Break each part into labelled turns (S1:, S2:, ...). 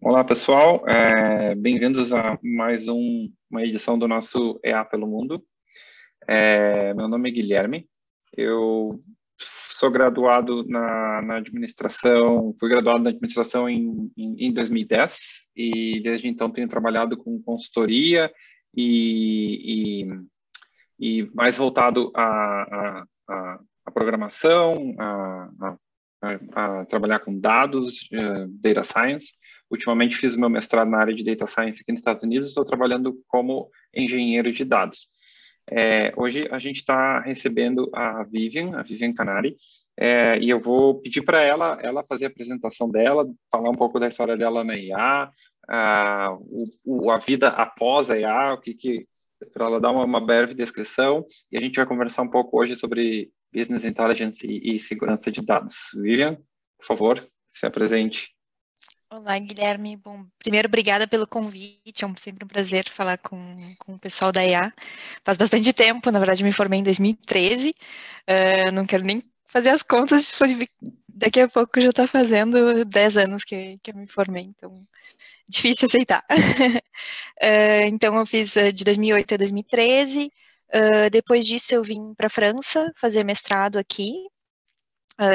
S1: Olá, pessoal. É, Bem-vindos a mais um, uma edição do nosso EA pelo Mundo. É, meu nome é Guilherme. Eu sou graduado na, na administração, fui graduado na administração em, em, em, 2010 e desde então tenho trabalhado com consultoria e, e, e mais voltado à, à, à programação, a, a, a, trabalhar com dados, uh, data science. Ultimamente fiz meu mestrado na área de data science aqui nos Estados Unidos, estou trabalhando como engenheiro de dados. É, hoje a gente está recebendo a Vivian, a Vivian Canari, é, e eu vou pedir para ela, ela fazer a apresentação dela, falar um pouco da história dela na IA, a, o, a vida após a IA, o que, que para ela dar uma, uma, breve descrição, e a gente vai conversar um pouco hoje sobre Business Intelligence e, e segurança de dados. Vivian, por favor, se apresente.
S2: Olá, Guilherme. Bom, primeiro, obrigada pelo convite. É sempre um prazer falar com, com o pessoal da IA. Faz bastante tempo, na verdade, me formei em 2013. Uh, eh, não quero nem fazer as contas, daqui a pouco já está fazendo 10 anos que, que eu me formei, então difícil aceitar. uh, então, eu fiz uh, de 2008 a 2013. Depois disso, eu vim para a França fazer mestrado aqui.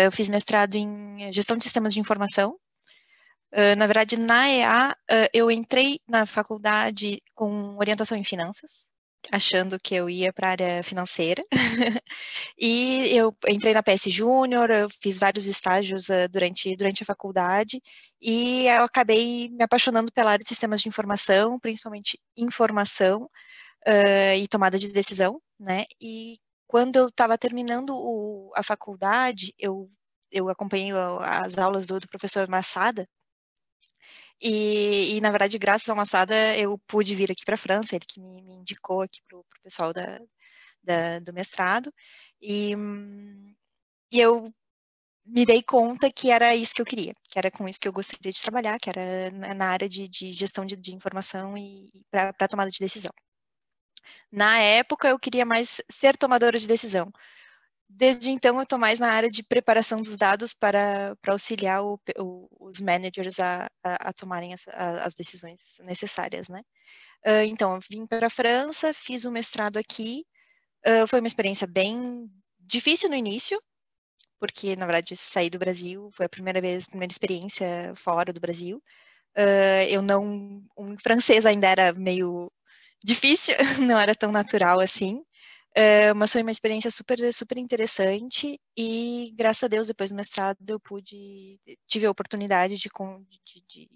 S2: eu fiz mestrado em gestão de sistemas de informação Uh, na verdade, na EA, uh, eu entrei na faculdade com orientação em finanças, achando que eu ia para a área financeira. e eu entrei na PS Júnior, eu fiz vários estágios uh, durante, durante a faculdade, e eu acabei me apaixonando pela área de sistemas de informação, principalmente informação e tomada de decisão, né? E quando eu estava terminando o, a faculdade, eu, eu acompanhei as aulas do, do professor Massada, e, e, na verdade, graças ao Massada, eu pude vir aqui para a França, ele que me, me indicou aqui para o pessoal da, da, do mestrado. E, e eu me dei conta que era isso que eu queria, que era com isso que eu gostaria de trabalhar, que era na área de, de gestão de, de, informação e para tomada de decisão. Na época, eu queria mais ser tomadora de decisão, Desde então, eu estou mais na área de preparação dos dados para, para auxiliar o, o, os managers a, a, a tomarem as, a, as, decisões necessárias, né? Uh, então, vim para a França, fiz o um mestrado aqui, uh, foi uma experiência bem difícil no início, porque, na verdade, saí do Brasil, foi a primeira vez, primeira experiência fora do Brasil. Uh, eu não, o francês ainda era meio difícil, não era tão natural assim. É, mas foi uma experiência super, super interessante e, graças a Deus, depois do mestrado, eu pude, tive a oportunidade de, de, de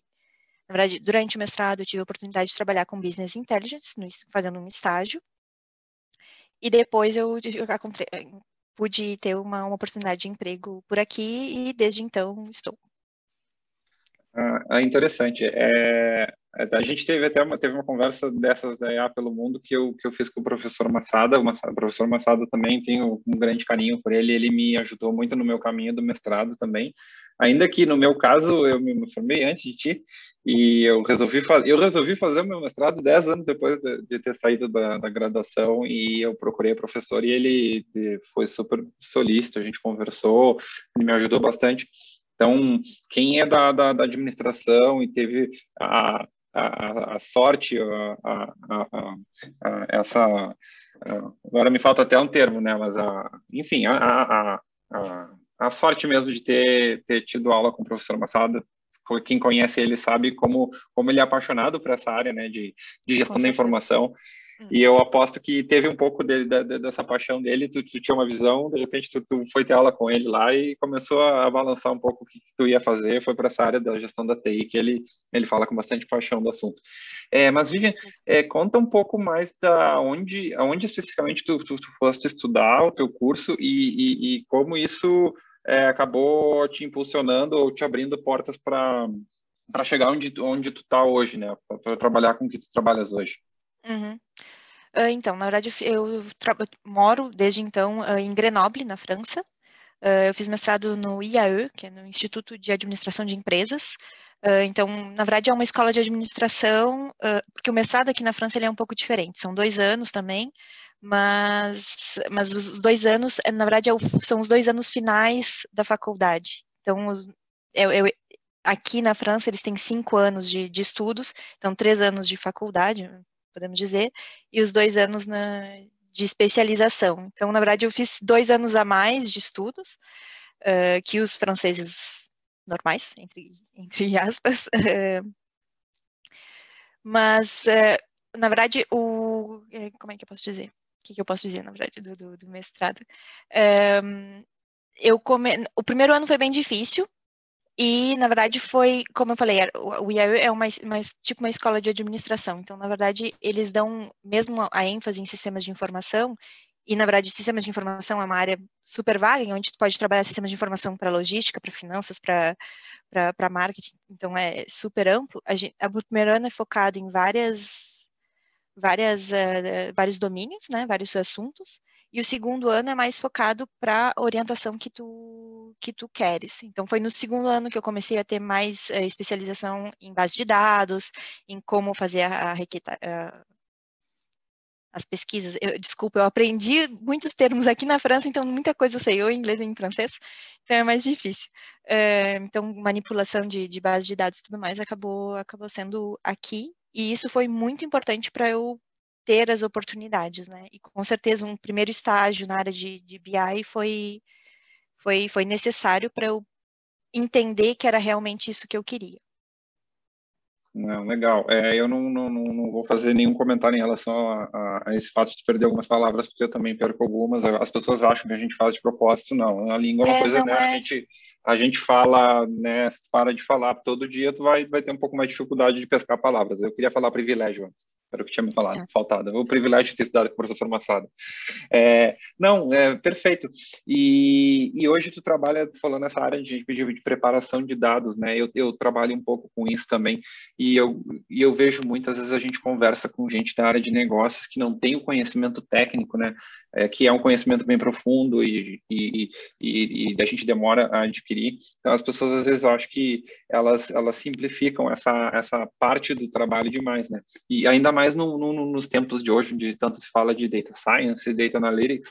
S2: na verdade, durante o mestrado, eu tive a oportunidade de trabalhar com Business Intelligence, no, fazendo um estágio, e depois eu, eu pude ter uma, uma oportunidade de emprego por aqui e desde então estou.
S1: Ah, é interessante. É, é, a gente teve até uma, teve uma conversa dessas da IA pelo mundo que eu, que eu fiz com o professor Massada. O, Massada, o professor Massada também tenho um grande carinho por ele. Ele me ajudou muito no meu caminho do mestrado também. Ainda que no meu caso eu me formei antes de ti e eu resolvi fazer eu resolvi fazer o meu mestrado dez anos depois de, de ter saído da, da, graduação e eu procurei o professor e ele foi super solícito. A gente conversou, ele me ajudou bastante. Então, quem é da, da, da administração e teve a, a, a sorte, a, a, essa. agora me falta até um termo, né? Mas, a, enfim, a, a, sorte mesmo de ter, ter tido aula com o professor Massada. Quem conhece ele sabe como, como ele é apaixonado por essa área né, de, de gestão da informação. E eu aposto que teve um pouco de, de, dessa paixão dele, tu, tu, tinha uma visão, de repente tu, tu, foi ter aula com ele lá e começou a balançar um pouco o que, que tu ia fazer, foi para essa área da gestão da TI, que ele, ele fala com bastante paixão do assunto. É, mas, Vivian, é, conta um pouco mais da onde, onde especificamente tu, tu, tu foste estudar o teu curso e, e, e como isso é, acabou te impulsionando ou te abrindo portas para chegar onde, onde tu está hoje, né? Para trabalhar com o que tu trabalhas hoje.
S2: Uhum. Uh, então, na verdade, eu moro desde então uh, em Grenoble, na França. Uh, eu fiz mestrado no IAE, que é no Instituto de Administração de Empresas. então, na verdade, é uma escola de administração, porque o mestrado aqui na França ele é um pouco diferente. São dois anos também, mas, mas os dois anos, na verdade, é são os dois anos finais da faculdade. Então, eu, eu, aqui na França eles têm cinco anos de, de estudos, então três anos de faculdade, podemos dizer, e os dois anos na, de especialização. Então, na verdade, eu fiz dois anos a mais de estudos uh, que os franceses normais, entre, entre aspas. Mas, uh, na verdade, o. Como é que eu posso dizer? O que, que eu posso dizer, na verdade, do, do, do mestrado? eu come... O primeiro ano foi bem difícil, e, na verdade, foi, como eu falei, o IAE é uma, uma, tipo uma escola de administração. Então, na verdade, eles dão mesmo a ênfase em sistemas de informação, e, na verdade, sistemas de informação é uma área super vaga, onde tu pode trabalhar sistemas de informação para logística, para finanças, para marketing. Então, é super amplo. A gente, primeiro ano é focado em várias, várias, uh, vários domínios, né, vários assuntos. E o segundo ano é mais focado para a orientação que tu, que tu queres. Então, foi no segundo ano que eu comecei a ter mais uh, especialização em base de dados, em como fazer a, a, a as pesquisas. Eu, desculpa, eu aprendi muitos termos aqui na França, então muita coisa eu sei, ou em inglês ou em francês, então é mais difícil. Uh, então, manipulação de, de base de dados e tudo mais acabou, acabou sendo aqui, e isso foi muito importante para eu ter as oportunidades, né? E com certeza um primeiro estágio na área de, de BI foi, foi, foi necessário para eu entender que era realmente isso que eu queria.
S1: Não, legal. É, eu não, não, não vou fazer nenhum comentário em relação a, a, a, esse fato de perder algumas palavras, porque eu também perco algumas. As pessoas acham que a gente faz de propósito, não. A língua é uma é, coisa, né? É... A gente a gente fala, né, para de falar todo dia, tu vai, vai ter um pouco mais de dificuldade de pescar palavras. Eu queria falar privilégio antes, era o que tinha me falado, é. faltado. O privilégio de ter estudado com o professor Massada. É, não, é perfeito. E, e hoje tu trabalha falando nessa área de, de, de, preparação de dados, né? Eu, eu trabalho um pouco com isso também, e eu, e eu vejo muitas vezes a gente conversa com gente da área de negócios que não tem o conhecimento técnico, né? É, que é um conhecimento bem profundo e, e, e, e a gente demora a adquirir. Então, as pessoas às vezes acham que elas, elas simplificam essa, essa parte do trabalho demais, né? E ainda mais no, no, nos tempos de hoje, onde tanto se fala de data science data analytics,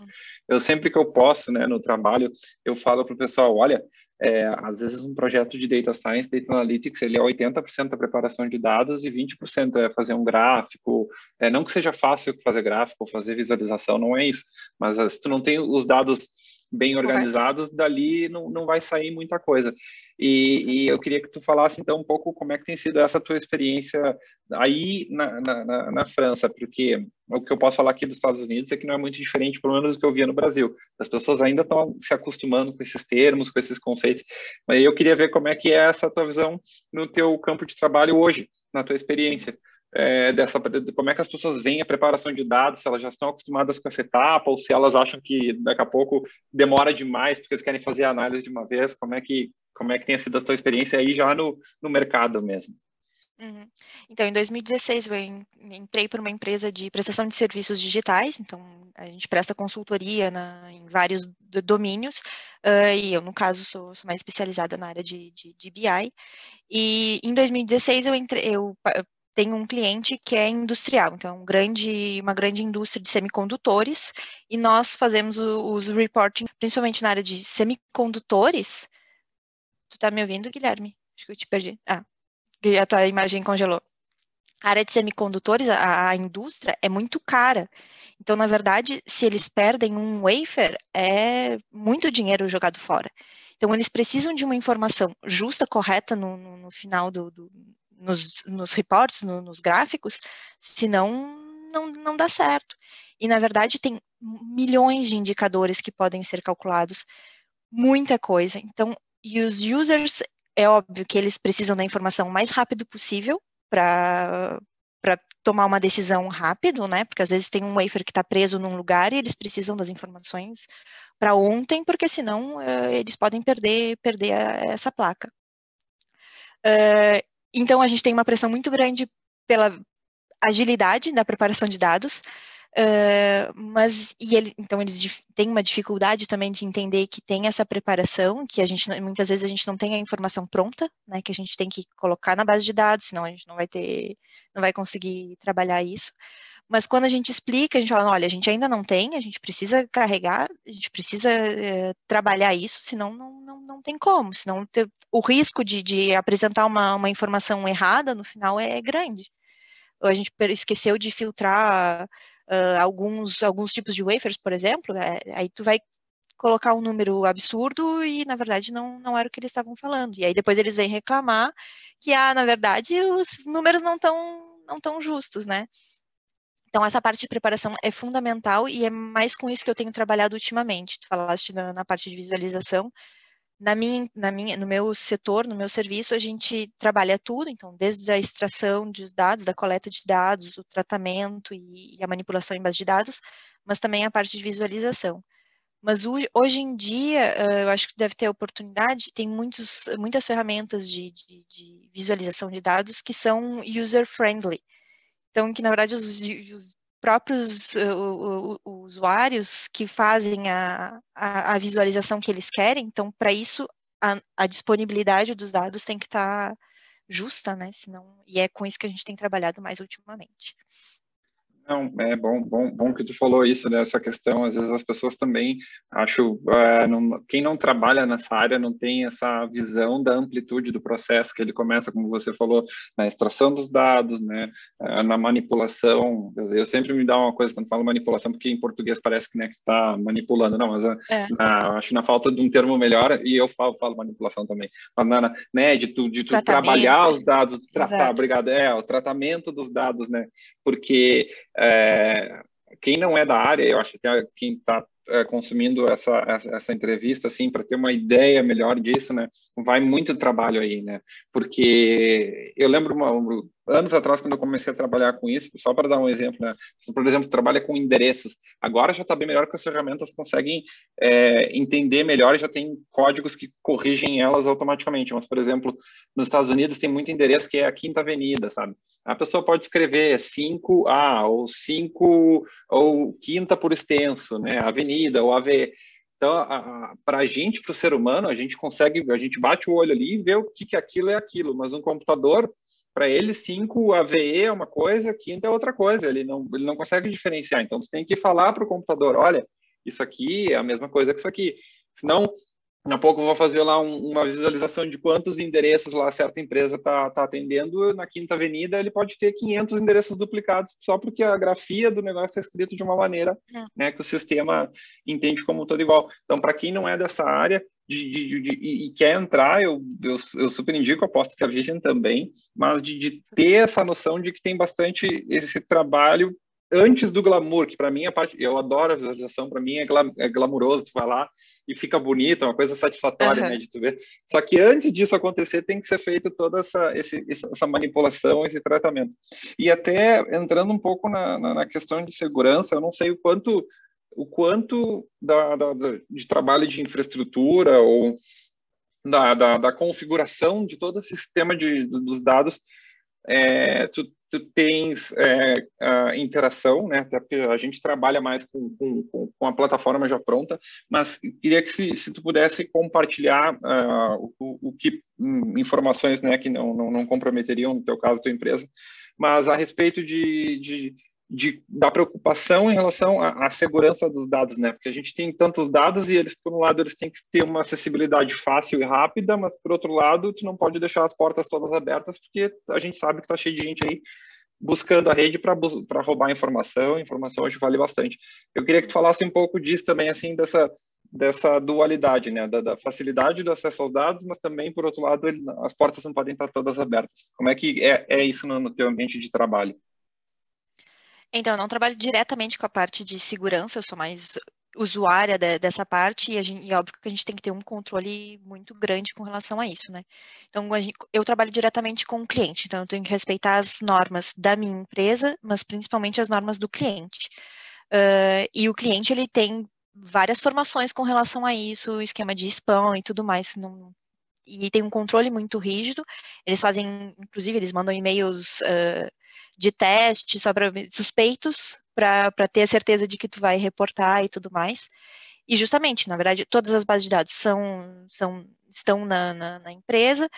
S1: eu sempre que eu posso, né, no trabalho, eu falo para o pessoal, olha, é, às vezes um projeto de data science, data analytics, ele é 80% da preparação de dados e 20% é fazer um gráfico. É, não que seja fácil fazer gráfico, fazer visualização, não é isso. Mas se tu não tem os dados bem organizados, dali não, não vai sair muita coisa. E, e, eu queria que tu falasse então um pouco como é que tem sido essa tua experiência aí na, na, na, França, porque o que eu posso falar aqui dos Estados Unidos é que não é muito diferente, pelo menos do que eu via no Brasil. As pessoas ainda estão se acostumando com esses termos, com esses conceitos, mas eu queria ver como é que é essa tua visão no teu campo de trabalho hoje, na tua experiência é, dessa como é que as pessoas veem a preparação de dados, se elas já estão acostumadas com essa etapa ou se elas acham que daqui a pouco demora demais porque eles querem fazer a análise de uma vez, como é que como é que tem sido a tua experiência aí já no, no mercado mesmo?
S2: Uhum. Então, em 2016, eu entrei para uma empresa de prestação de serviços digitais, então a gente presta consultoria na, em vários domínios, uh, e eu, no caso, sou, sou, mais especializada na área de, de, de BI. E em 2016, eu, entrei, eu tem um cliente que é industrial, então um grande, uma grande indústria de semicondutores, e nós fazemos os reporting, principalmente na área de semicondutores. Tu tá me ouvindo, Guilherme? Acho que eu te perdi. Ah, a tua imagem congelou. A área de semicondutores, a, a indústria, é muito cara. Então, na verdade, se eles perdem um wafer, é muito dinheiro jogado fora. Então, eles precisam de uma informação justa, correta no, no, no final do, do, nos, nos reportes, no, nos gráficos, senão não, não dá certo. E, na verdade, tem milhões de indicadores que podem ser calculados, muita coisa. Então, e os users, é óbvio que eles precisam da informação o mais rápido possível para tomar uma decisão rápido, né? Porque às vezes tem um wafer que está preso num lugar e eles precisam das informações para ontem, porque senão uh, eles podem perder perder a, essa placa. Então, a gente tem uma pressão muito grande pela agilidade da preparação de dados, uh, mas e ele, então eles têm uma dificuldade também de entender que tem essa preparação, que a gente muitas vezes a gente não tem a informação pronta, né, que a gente tem que colocar na base de dados, senão a gente não vai ter, não vai conseguir trabalhar isso. Mas quando a gente explica, a gente fala, olha, a gente ainda não tem, a gente precisa carregar, a gente precisa é, trabalhar isso, senão não, não, não tem como, senão ter, o risco de, de apresentar uma, uma informação errada no final é grande. Ou a gente esqueceu de filtrar uh, alguns, alguns tipos de wafers, por exemplo, é, aí tu vai colocar um número absurdo e, na verdade, não, não era o que eles estavam falando. E aí depois eles vêm reclamar que, ah, na verdade, os números não estão não tão justos, né? Então, essa parte de preparação é fundamental e é mais com isso que eu tenho trabalhado ultimamente. Tu falaste na, na parte de visualização. Na minha, na minha, no meu setor, no meu serviço, a gente trabalha tudo, então, desde a extração de dados, da coleta de dados, o tratamento e, e a manipulação em base de dados, mas também a parte de visualização. Mas hoje em dia, eu acho que deve ter oportunidade, tem muitos, muitas ferramentas de, de, de visualização de dados que são user-friendly. Então, que na verdade os, os próprios uh, usuários que fazem a, a, a, visualização que eles querem, então, para isso, a, a, disponibilidade dos dados tem que estar tá justa, né? Senão, e é com isso que a gente tem trabalhado mais ultimamente.
S1: Não, é bom, bom, bom que tu falou isso, né? Essa questão, às vezes as pessoas também, acho, uh, não, quem não trabalha nessa área não tem essa visão da amplitude do processo, que ele começa, como você falou, na extração dos dados, né? Uh, na manipulação. Eu sempre me dá uma coisa quando falo manipulação, porque em português parece que, né, que está manipulando, não, mas é. na, acho na falta de um termo melhor, e eu falo, falo manipulação também, mas na, né, de tu, de tu trabalhar os dados, tratar, Exato. obrigado, é, o tratamento dos dados, né? Porque é, quem não é da área, eu acho que quem está é, consumindo essa, essa entrevista, assim, para ter uma ideia melhor disso, né, vai muito trabalho aí, né, porque eu lembro uma, anos atrás, quando eu comecei a trabalhar com isso, só para dar um exemplo, né? por exemplo, trabalha com endereços. Agora já está bem melhor que as ferramentas conseguem é, entender melhor, já tem códigos que corrigem elas automaticamente. Mas, por exemplo, nos Estados Unidos tem muito endereço que é a Quinta Avenida, sabe? A pessoa pode escrever 5A ou 5 ou quinta por extenso, né? Avenida ou AV. Então, para a gente, para o ser humano, a gente consegue, a gente bate o olho ali e vê o que, que aquilo é aquilo, mas um computador para ele, 5 AVE é uma coisa, quinta é outra coisa, ele não, ele não consegue diferenciar. Então, você tem que falar para o computador, olha, isso aqui é a mesma coisa que isso aqui. Senão, Daqui a pouco eu vou fazer lá um, uma visualização de quantos endereços lá certa empresa está tá atendendo. Na Quinta Avenida, ele pode ter 500 endereços duplicados só porque a grafia do negócio está escrito de uma maneira é. né, que o sistema entende como todo igual. Então, para quem não é dessa área de, de, de, e quer entrar, eu, eu, eu, super indico, aposto que a Vision também, mas de, ter essa noção de que tem bastante esse trabalho antes do glamour, que para mim é parte, eu adoro a visualização, para mim é, glam, é glamuroso, tu vai lá e fica bonito, é uma coisa satisfatória, uhum. né, de tu ver. Só que antes disso acontecer, tem que ser feito toda essa, esse, essa manipulação, esse tratamento. E até entrando um pouco na, na, na questão de segurança, eu não sei o quanto o quanto da, da, de trabalho de infraestrutura ou da, da, da, configuração de todo o sistema de, dos dados é, tu, tu tens é, a interação, né? A gente trabalha mais com, com, com a plataforma já pronta, mas queria que se, se tu pudesse compartilhar uh, o, o, que um, informações, né, que não, não, não comprometeriam no teu caso tua empresa, mas a respeito de, de de, da preocupação em relação à, à, segurança dos dados, né? Porque a gente tem tantos dados e eles, por um lado, eles têm que ter uma acessibilidade fácil e rápida, mas por outro lado, tu não pode deixar as portas todas abertas, porque a gente sabe que está cheio de gente aí buscando a rede para roubar informação. Informação hoje vale bastante. Eu queria que tu falasse um pouco disso também, assim, dessa dessa dualidade, né, da, da, facilidade do acesso aos dados, mas também, por outro lado, ele, as portas não podem estar todas abertas. Como é que é, é isso no, no teu ambiente de trabalho?
S2: Então, eu não trabalho diretamente com a parte de segurança, eu sou mais usuária de, dessa parte e, gente, e, óbvio que a gente tem que ter um controle muito grande com relação a isso, né? Então, gente, eu trabalho diretamente com o cliente, então eu tenho que respeitar as normas da minha empresa, mas principalmente as normas do cliente. Uh, e o cliente, ele tem várias formações com relação a isso, esquema de spam e tudo mais, não, e tem um controle muito rígido. Eles fazem, inclusive, eles mandam e-mails uh, de teste só para suspeitos para ter a certeza de que tu vai reportar e tudo mais. E justamente, na verdade, todas as bases de dados são, são estão na, na, na empresa.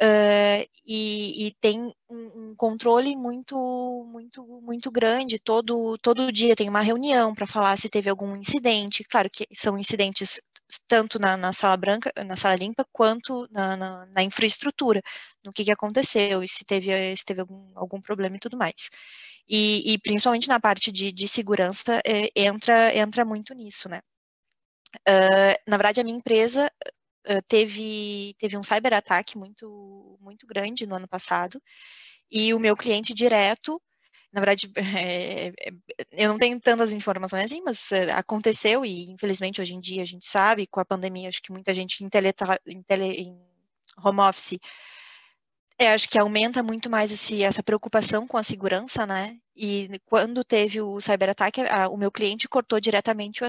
S2: Uh, e, e, tem um, controle muito, muito, muito grande. Todo, todo dia tem uma reunião para falar se teve algum incidente. Claro que são incidentes tanto na, na sala branca, na sala limpa, quanto na, na, na infraestrutura, no que, que aconteceu e se teve, se teve algum, algum problema e tudo mais. E, e principalmente na parte de, de segurança é, entra, entra muito nisso, né? Uh, na verdade, a minha empresa teve, teve um cyberataque muito, muito grande no ano passado, e o meu cliente direto, na verdade, é, eu não tenho tantas informações assim, mas aconteceu, e infelizmente hoje em dia a gente sabe, com a pandemia, acho que muita gente em, tele, em, tele, em home office é, acho que aumenta muito mais esse, essa preocupação com a segurança, né? E quando teve o cyberataque, o meu cliente cortou diretamente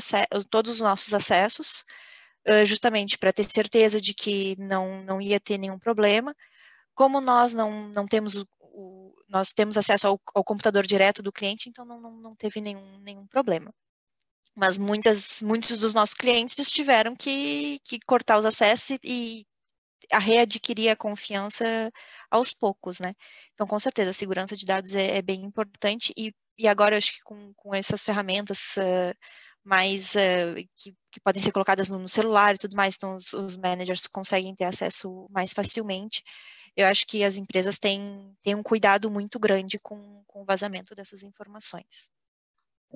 S2: todos os nossos acessos, justamente para ter certeza de que não, não ia ter nenhum problema. Como nós não, não temos o, nós temos acesso ao, ao, computador direto do cliente, então não, não, não teve nenhum, nenhum problema. Mas muitas, muitos dos nossos clientes tiveram que, que cortar os acessos e, e a readquirir a confiança aos poucos, né? Então, com certeza, a segurança de dados é, é bem importante e, e agora acho que com, com essas ferramentas uh, mais uh, que, que, podem ser colocadas no, no, celular e tudo mais, então os, os, managers conseguem ter acesso mais facilmente. Eu acho que as empresas têm, têm um cuidado muito grande com, com o vazamento dessas informações.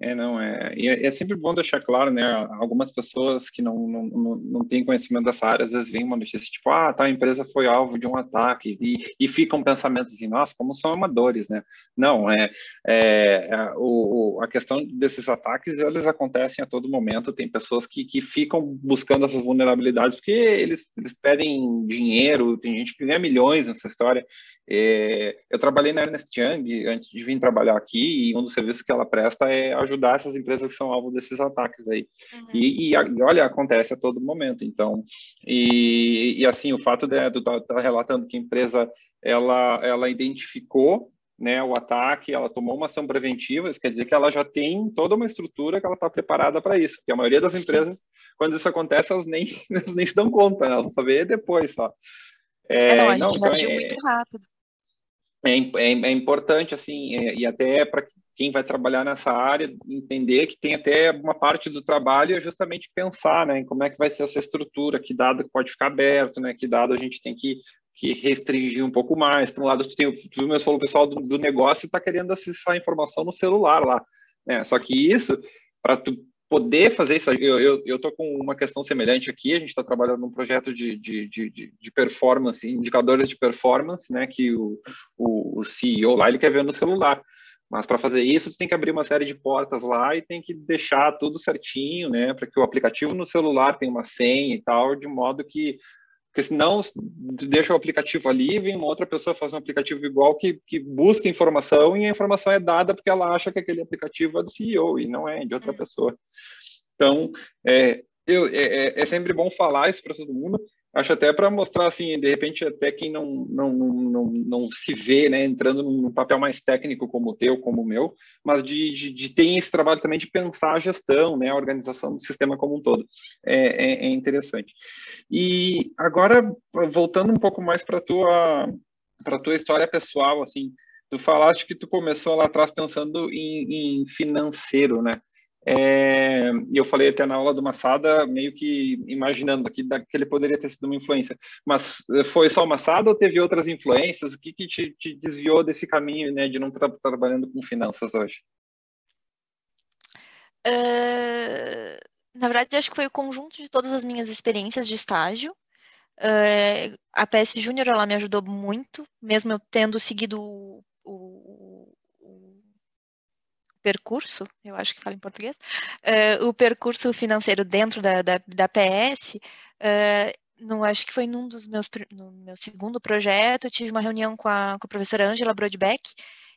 S1: É, não, é, é, é sempre bom deixar claro, né, algumas pessoas que não, não, não, não têm conhecimento dessa área, às vezes vem uma notícia tipo, ah, tal empresa foi alvo de um ataque, e, e ficam pensamentos assim, nossa, como são amadores, né? Não, é, é, é o, a questão desses ataques, eles acontecem a todo momento, tem pessoas que, que ficam buscando essas vulnerabilidades, porque eles, eles pedem dinheiro, tem gente que ganha milhões nessa história, é, eu trabalhei na Ernest Young antes de vir trabalhar aqui e um dos serviços que ela presta é ajudar essas empresas que são alvo desses ataques aí. Uhum. E, e, olha, acontece a todo momento. Então, e, e assim, o fato de tu estar tá, tá relatando que a empresa ela, ela identificou né, o ataque, ela tomou uma ação preventiva, isso quer dizer que ela já tem toda uma estrutura que ela está preparada para isso. Porque a maioria das empresas, Sim. quando isso acontece, elas nem, elas nem se dão conta, né? elas vão saber depois só.
S2: É, é, não, a gente não, então, é, muito rápido.
S1: É, é, é importante, assim, é, e até para quem vai trabalhar nessa área, entender que tem até uma parte do trabalho é justamente pensar, né, em como é que vai ser essa estrutura, que dado pode ficar aberto, né, que dado a gente tem que, que restringir um pouco mais. Por um lado, tu, tem, tu mesmo falou, o pessoal do, do negócio está querendo acessar a informação no celular lá, né, só que isso, para tu poder fazer isso, eu estou com uma questão semelhante aqui, a gente está trabalhando num projeto de, de, de, de, performance, indicadores de performance, né, que o, o, o CEO lá, ele quer ver no celular. Mas para fazer isso, tu tem que abrir uma série de portas lá e tem que deixar tudo certinho, né, para que o aplicativo no celular tenha uma senha e tal, de modo que porque senão deixa o aplicativo ali, vem uma outra pessoa faz um aplicativo igual que, que busca informação e a informação é dada porque ela acha que aquele aplicativo é do CEO e não é de outra é. pessoa. Então, é, eu, é, é, é sempre bom falar isso para todo mundo, Acho até para mostrar, assim, de repente, até quem não, não, não, não se vê, né, entrando num papel mais técnico como o teu, como o meu, mas de, de, de ter esse trabalho também de pensar a gestão, né, a organização do sistema como um todo. É, é, é interessante. E agora, voltando um pouco mais para a tua, tua história pessoal, assim, tu falaste que tu começou lá atrás pensando em, em financeiro, né? É, e eu falei até na aula do Massada, meio que imaginando que, que ele poderia ter sido uma influência. Mas eh, foi só o Massada ou teve outras influências? O que, que te, te desviou desse caminho né, de não estar trabalhando com finanças hoje?
S2: Uh, na verdade, acho que foi o conjunto de todas as minhas experiências de estágio. Uh, a PS Júnior ela me ajudou muito, mesmo eu tendo seguido o, o, percurso, eu acho que fala em português, uh, o percurso financeiro dentro da, da, da PS, uh, eh, no, acho que foi num dos meus, no meu segundo projeto, eu tive uma reunião com a, com a professora Angela Brodbeck,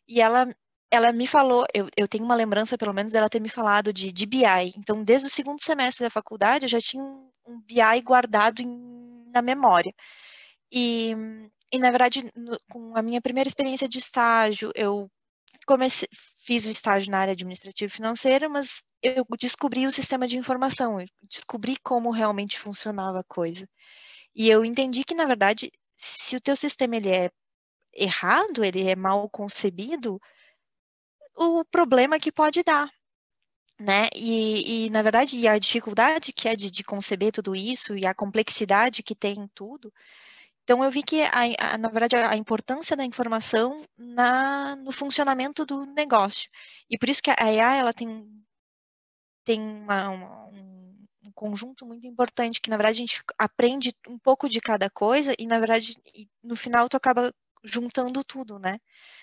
S2: e ela, ela me falou, eu, eu tenho uma lembrança pelo menos dela ter me falado de, de BI, então desde o segundo semestre da faculdade eu já tinha um, um BI guardado em, na memória. E, e na verdade, no, com a minha primeira experiência de estágio, eu comecei, fiz o estágio na área administrativa e financeira, mas eu descobri o sistema de informação, descobri como realmente funcionava a coisa. E eu entendi que, na verdade, se o teu sistema ele é errado, ele é mal concebido, o problema que pode dar, né? E, e, na verdade, a dificuldade que é de, de, conceber tudo isso e a complexidade que tem em tudo. Então, eu vi que, a, a, na verdade, a, importância da informação na, no funcionamento do negócio. E por isso que a AI, ela tem, tem uma, uma, um, conjunto muito importante, que, na verdade, a gente aprende um pouco de cada coisa e, na verdade, no final, tu acaba juntando tudo, né?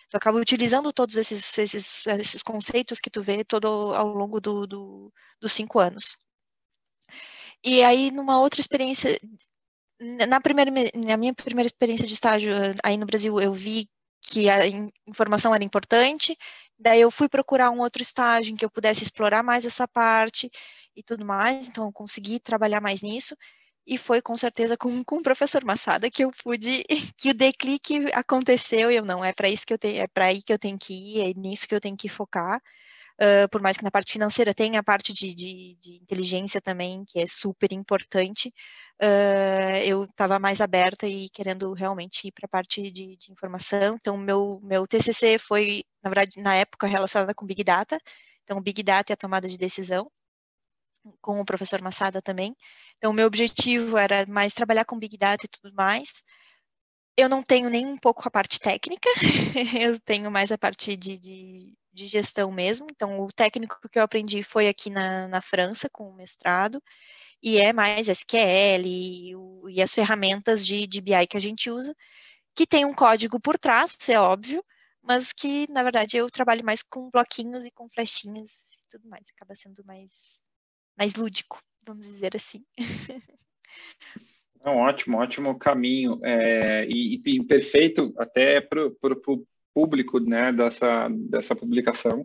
S2: Tu acaba utilizando todos esses, esses, esses conceitos que tu vê todo ao longo do, do, dos cinco anos. E aí, numa outra experiência, na, primeira, na minha primeira experiência de estágio aí no Brasil, eu vi que a informação era importante, daí eu fui procurar um outro estágio em que eu pudesse explorar mais essa parte e tudo mais, então eu consegui trabalhar mais nisso, e foi com certeza com, com o professor Massada que eu pude, que o declique aconteceu. E eu não, é para isso que eu tenho, é para aí que eu tenho que ir, é nisso que eu tenho que focar. Uh, por mais que na parte financeira tenha a parte de, de, de inteligência também, que é super importante, uh, eu estava mais aberta e querendo realmente ir para a parte de, de, informação. Então, meu, meu TCC foi, na verdade, na época relacionada com Big Data. Então, Big Data é a tomada de decisão com o professor Massada também. Então, o meu objetivo era mais trabalhar com Big Data e tudo mais. Eu não tenho nem um pouco a parte técnica, eu tenho mais a parte de, de, de, gestão mesmo. Então, o técnico que eu aprendi foi aqui na, na França, com o mestrado, e é mais SQL e, e as ferramentas de, de BI que a gente usa, que tem um código por trás, é óbvio, mas que, na verdade, eu trabalho mais com bloquinhos e com flechinhas e tudo mais, acaba sendo mais mais lúdico, vamos dizer assim.
S1: Um ótimo, ótimo caminho é, e, e, perfeito até para o público né, dessa, dessa publicação,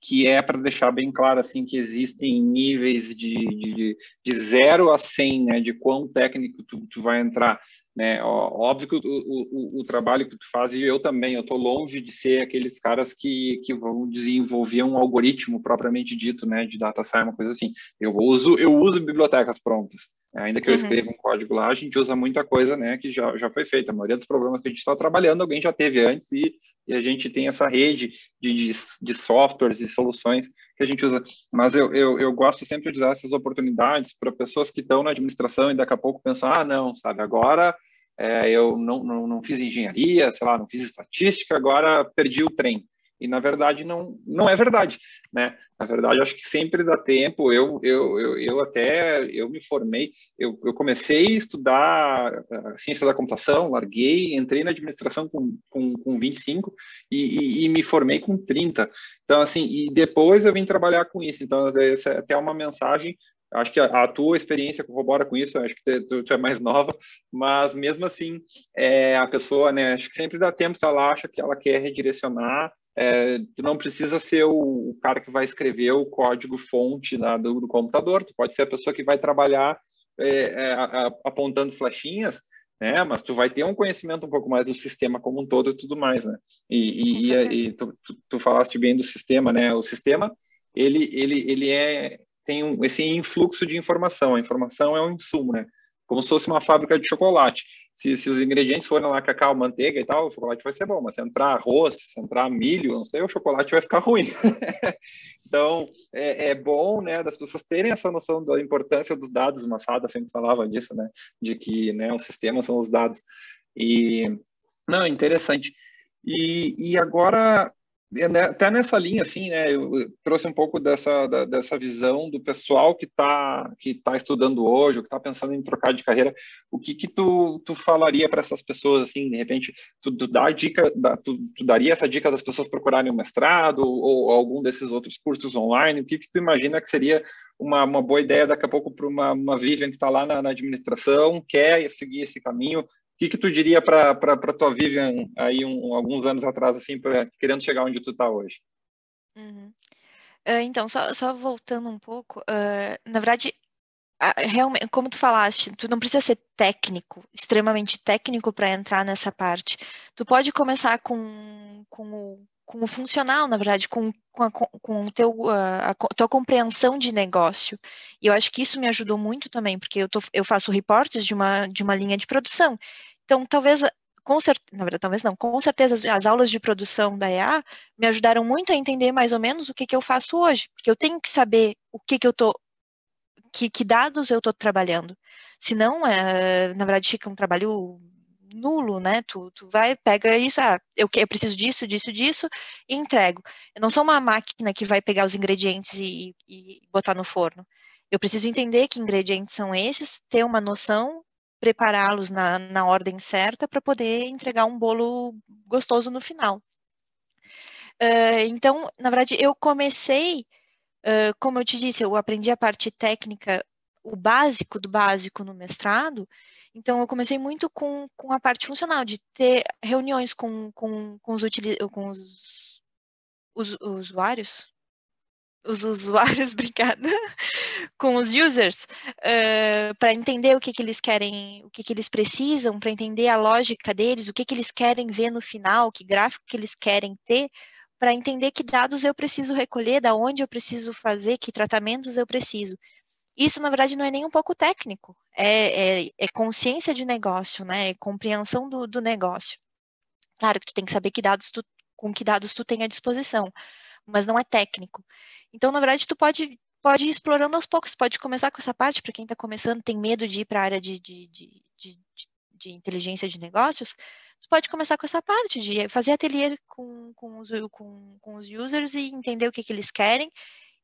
S1: que é para deixar bem claro assim que existem níveis de, de, de 0 a 100, né, de quão técnico tu, tu vai entrar. Né? Óbvio que o, o, o, trabalho que tu faz, e eu também, eu estou longe de ser aqueles caras que, que vão desenvolver um algoritmo propriamente dito, né, de data science, uma coisa assim. Eu uso, eu uso bibliotecas prontas. Ainda que eu uhum. escreva um código lá, a gente usa muita coisa, né, que já, já foi feita. A maioria dos problemas que a gente está trabalhando, alguém já teve antes e, e a gente tem essa rede de, de, de, softwares e soluções que a gente usa. Mas eu, eu, eu gosto sempre de usar essas oportunidades para pessoas que estão na administração e daqui a pouco pensam, ah, não, sabe, agora é, eu não, não, não fiz engenharia, sei lá, não fiz estatística, agora perdi o trem. E na verdade não, não é verdade, né? Na verdade, acho que sempre dá tempo. Eu, eu, eu, eu até eu me formei, eu, eu comecei a estudar a ciência da computação, larguei, entrei na administração com, com, com 25 e, e, e me formei com 30. Então, assim, e depois eu vim trabalhar com isso. Então, essa é até uma mensagem acho que a, a, tua experiência corrobora com isso, acho que tu, tu, é mais nova, mas mesmo assim, é, a pessoa, né, acho que sempre dá tempo se ela acha que ela quer redirecionar, é, tu não precisa ser o, o, cara que vai escrever o código fonte né, do, do, computador, tu pode ser a pessoa que vai trabalhar é, é, a, a, apontando flechinhas, né? Mas tu vai ter um conhecimento um pouco mais do sistema como um todo e tudo mais, né? E, e, e, e tu, tu, tu, falaste bem do sistema, né? O sistema ele ele ele é tem um, esse influxo de informação. A informação é um insumo, né? Como se fosse uma fábrica de chocolate. Se, se os ingredientes forem lá cacau, manteiga e tal, o chocolate vai ser bom. Mas se entrar arroz, se entrar milho, não sei, o chocolate vai ficar ruim. então, é, é, bom, né, das pessoas terem essa noção da importância dos dados. O Massada sempre falava disso, né? De que, né, o sistema são os dados. E, não, interessante. E, e agora, até nessa linha, assim, né, eu trouxe um pouco dessa, da, dessa visão do pessoal que está que tá estudando hoje, ou que está pensando em trocar de carreira, o que que tu, tu falaria para essas pessoas, assim, de repente, tu, tu dá dica, tu, tu, daria essa dica das pessoas procurarem um mestrado, ou, ou, algum desses outros cursos online, o que que tu imagina que seria uma, uma boa ideia daqui a pouco para uma, uma Vivian que está lá na, na administração, quer seguir esse caminho, que, que tu diria para a tua Vivian aí um, alguns anos atrás, assim, pra, querendo chegar onde tu está hoje?
S2: Uhum. Uh, então, só, só, voltando um pouco, uh, na verdade, realmente, como tu falaste, tu não precisa ser técnico, extremamente técnico para entrar nessa parte. Tu pode começar com, com o com o funcional, na verdade, com, com, a, com o teu, a, a, tua compreensão de negócio. E eu acho que isso me ajudou muito também, porque eu, tô, eu faço reportes de uma, de uma linha de produção. Então, talvez com certeza, na verdade, talvez não, com certeza as, as, aulas de produção da EA me ajudaram muito a entender mais ou menos o que, que eu faço hoje, porque eu tenho que saber o que, que eu tô, que, que dados eu estou trabalhando. Senão, é, na verdade, fica um trabalho nulo, né? Tu, tu vai, pega isso, ah, eu, eu preciso disso, disso, disso, e entrego. Eu não sou uma máquina que vai pegar os ingredientes e, e botar no forno. Eu preciso entender que ingredientes são esses, ter uma noção prepará-los na, na ordem certa para poder entregar um bolo gostoso no final. Uh, então, na verdade, eu comecei, uh, como eu te disse, eu aprendi a parte técnica, o básico do básico no mestrado, então eu comecei muito com, com a parte funcional, de ter reuniões com, com, com, os, os, os usuários, os usuários, obrigada, com os users, uh, para entender o que, que eles querem, o que, que eles precisam, para entender a lógica deles, o que, que eles querem ver no final, que gráfico que eles querem ter, para entender que dados eu preciso recolher, da onde eu preciso fazer, que tratamentos eu preciso. Isso, na verdade, não é nem um pouco técnico, é, é, é consciência de negócio, né? É compreensão do, do negócio. Claro que tu tem que saber que dados tu, com que dados tu tem à disposição, mas não é técnico. Então, na verdade, tu pode, pode ir explorando aos poucos, pode começar com essa parte, para quem está começando, tem medo de ir para a área de, de, de, de, de inteligência de negócios, tu pode começar com essa parte de fazer ateliê com, com, os, com, com os users e entender o que, que eles querem,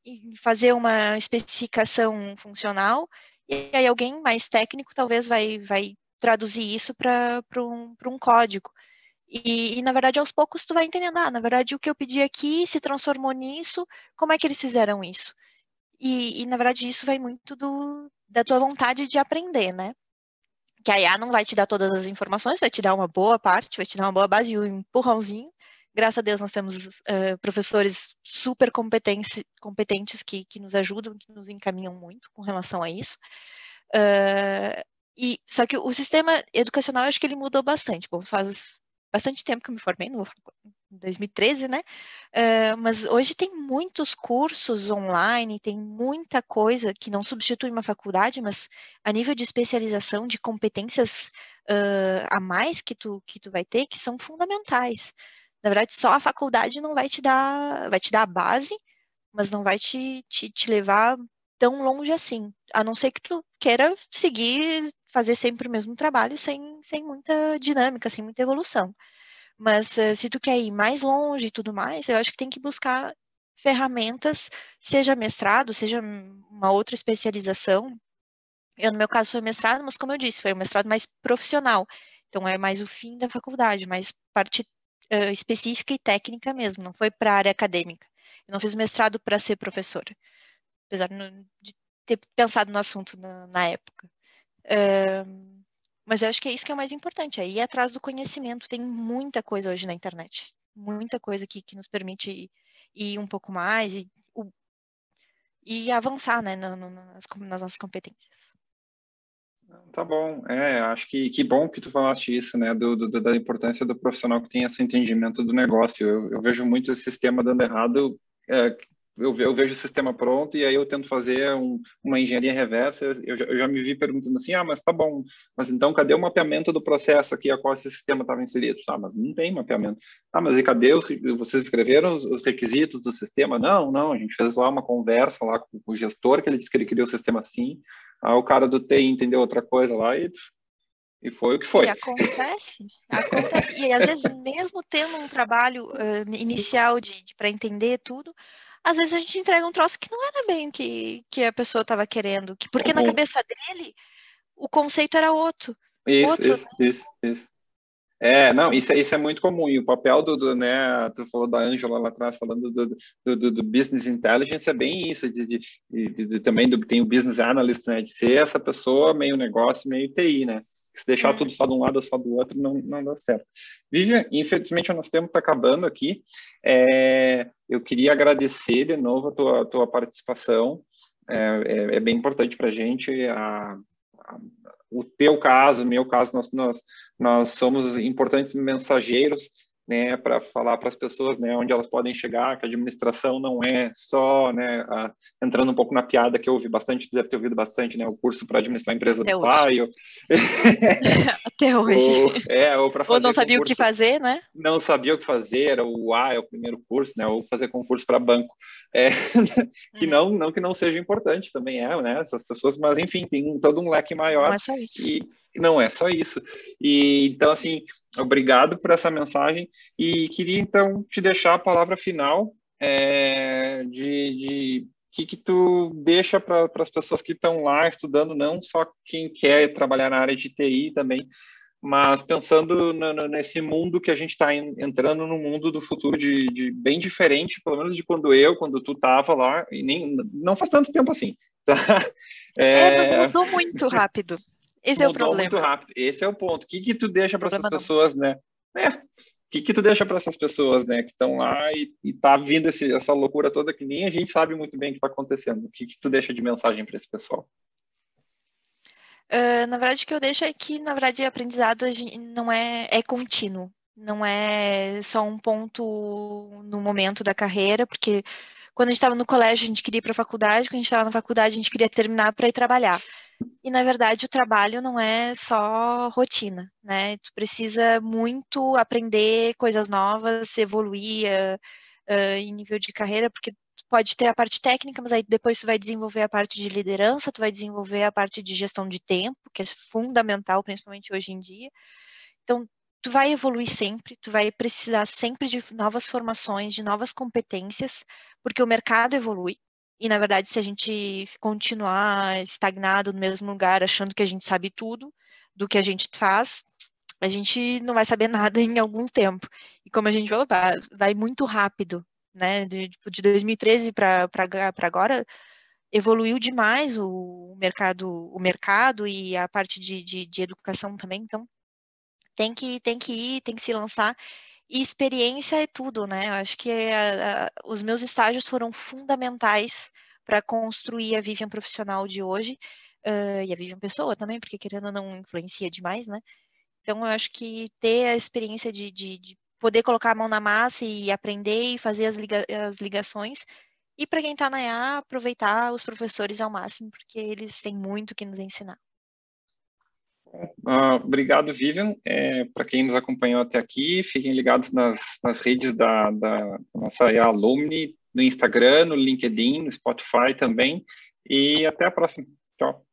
S2: e fazer uma especificação funcional, e aí alguém mais técnico talvez vai, vai traduzir isso para um, um código. E, e, na verdade, aos poucos tu vai entendendo, ah, na verdade, o que eu pedi aqui se transformou nisso, como é que eles fizeram isso? E, e na verdade, isso vai muito do, da tua vontade de aprender, né? Que a IA não vai te dar todas as informações, vai te dar uma boa parte, vai te dar uma boa base e um empurrãozinho. Graças a Deus, nós temos uh, professores super competentes, que, que nos ajudam, que nos encaminham muito com relação a isso. Uh, e, só que o sistema educacional, eu acho que ele mudou bastante. Bom, faz bastante tempo que eu me formei, no, em 2013, né? Uh, mas hoje tem muitos cursos online, tem muita coisa que não substitui uma faculdade, mas a nível de especialização, de competências uh, a mais que tu, que tu vai ter, que são fundamentais. Na verdade, só a faculdade não vai te dar, vai te dar a base, mas não vai te, te, te levar tão longe assim, a não ser que tu queira seguir fazer sempre o mesmo trabalho sem, sem muita dinâmica, sem muita evolução. Mas uh, se tu quer ir mais longe e tudo mais, eu acho que tem que buscar ferramentas, seja mestrado, seja uma outra especialização. Eu, no meu caso, foi mestrado, mas como eu disse, foi um mestrado mais profissional. Então, é mais o fim da faculdade, mais parte uh, específica e técnica mesmo, não foi para a área acadêmica. Eu não fiz mestrado para ser professora, apesar de ter pensado no assunto na, na época. Mas eu acho que é isso que é o mais importante, é ir atrás do conhecimento. Tem muita coisa hoje na internet, muita coisa que, que nos permite ir, ir um pouco mais e, o, e avançar né, no, no, nas, nas nossas competências.
S1: Tá bom, é, acho que que bom que tu falaste isso, né, do, do da importância do profissional que tem esse entendimento do negócio. Eu, eu vejo muito esse sistema dando errado é, eu, eu, vejo o sistema pronto e aí eu tento fazer um, uma engenharia reversa. Eu eu já, me vi perguntando assim: ah, mas tá bom, mas então cadê o mapeamento do processo aqui a qual esse sistema estava inserido? Ah, mas não tem mapeamento. Ah, mas e cadê os, vocês escreveram os, os, requisitos do sistema? Não, não, a gente fez lá uma conversa lá com o gestor que ele disse que ele queria o sistema assim. Aí o cara do TI entendeu outra coisa lá e e foi o que foi.
S2: E acontece, acontece. e às vezes, mesmo tendo um trabalho uh, inicial de, de para entender tudo, às vezes a gente entrega um troço que não era bem o que, que a pessoa estava querendo, que, porque uhum. na cabeça dele o conceito era outro.
S1: Isso,
S2: outro,
S1: isso, né? isso, isso. É, não, isso, é, isso é muito comum. E o papel do, do né, tu falou da Ângela lá atrás, falando do, do, do, business intelligence, é bem isso, de, de, de, de também do, tem o business analyst, né, de ser essa pessoa meio negócio, meio TI, né? Se deixar uhum. tudo só de um lado ou só do outro, não, não dá certo. Vivian, infelizmente o nosso tempo está acabando aqui. É, eu queria agradecer de novo a tua, a tua participação. É, é, é bem importante para a gente. o teu caso, o meu caso, nós, nós, nós somos importantes mensageiros né, para falar para as pessoas, né, onde elas podem chegar, que a administração não é só, né, a, entrando um pouco na piada que eu ouvi bastante, deve ter ouvido bastante, né, o curso para administrar a empresa Até do hoje. pai. Ou...
S2: Até hoje.
S1: Ou, é, ou para
S2: fazer Ou não sabia concurso, o que fazer, né?
S1: Não sabia o que fazer, era o A, é o primeiro curso, né, ou fazer concurso para banco. É, que hum. não, não que não seja importante, também é, né, essas pessoas, mas enfim, tem todo um leque maior. Não
S2: é só isso.
S1: E, não é só isso. E então assim, obrigado por essa mensagem e queria então te deixar a palavra final é, de, de que que tu deixa para as pessoas que estão lá estudando, não só quem quer trabalhar na área de TI também, mas pensando nesse mundo que a gente está entrando no mundo do futuro de, de, bem diferente, pelo menos de quando eu, quando tu estava lá, e nem não faz tanto tempo assim. Tá?
S2: É, é mas mudou muito rápido. Esse Mudou é o problema.
S1: muito rápido. Esse é o ponto. O que que tu deixa para essas pessoas, não. né? É. O que que tu deixa para essas pessoas, né, que estão lá e, e tá vindo esse, essa loucura toda que nem a gente sabe muito bem o que está acontecendo. O que que tu deixa de mensagem para esse pessoal?
S2: Uh, na verdade, o que eu deixo é que, na verdade, aprendizado não é, é contínuo. Não é só um ponto no momento da carreira, porque quando a gente estava no colégio, a gente queria ir para a faculdade, quando a gente estava na faculdade, a gente queria terminar para ir trabalhar. E na verdade o trabalho não é só rotina, né? Tu precisa muito aprender coisas novas, evoluir uh, uh, em nível de carreira, porque pode ter a parte técnica, mas aí depois tu vai desenvolver a parte de liderança, tu vai desenvolver a parte de gestão de tempo, que é fundamental, principalmente hoje em dia. Então, tu vai evoluir sempre, tu vai precisar sempre de novas formações, de novas competências, porque o mercado evolui, e, na verdade, se a gente continuar estagnado no mesmo lugar, achando que a gente sabe tudo do que a gente faz, a gente não vai saber nada em algum tempo. E como a gente falou, vai muito rápido, né? De, de 2013 para agora, evoluiu demais o mercado, o mercado e a parte de, de, de educação também. Então, tem que, tem que ir, tem que se lançar. E experiência é tudo, né? Eu acho que a, a, os meus estágios foram fundamentais para construir a Vivian profissional de hoje uh, e a Vivian pessoa também, porque querendo não influencia demais, né? Então, eu acho que ter a experiência de, de, de poder colocar a mão na massa e aprender e fazer as, liga, as ligações. E para quem está na EA, aproveitar os professores ao máximo, porque eles têm muito que nos ensinar.
S1: Uh, obrigado, Vivian. É, Para quem nos acompanhou até aqui, fiquem ligados nas, nas redes da, da, nossa Alumni, no Instagram, no LinkedIn, no Spotify também. E até a próxima. Tchau.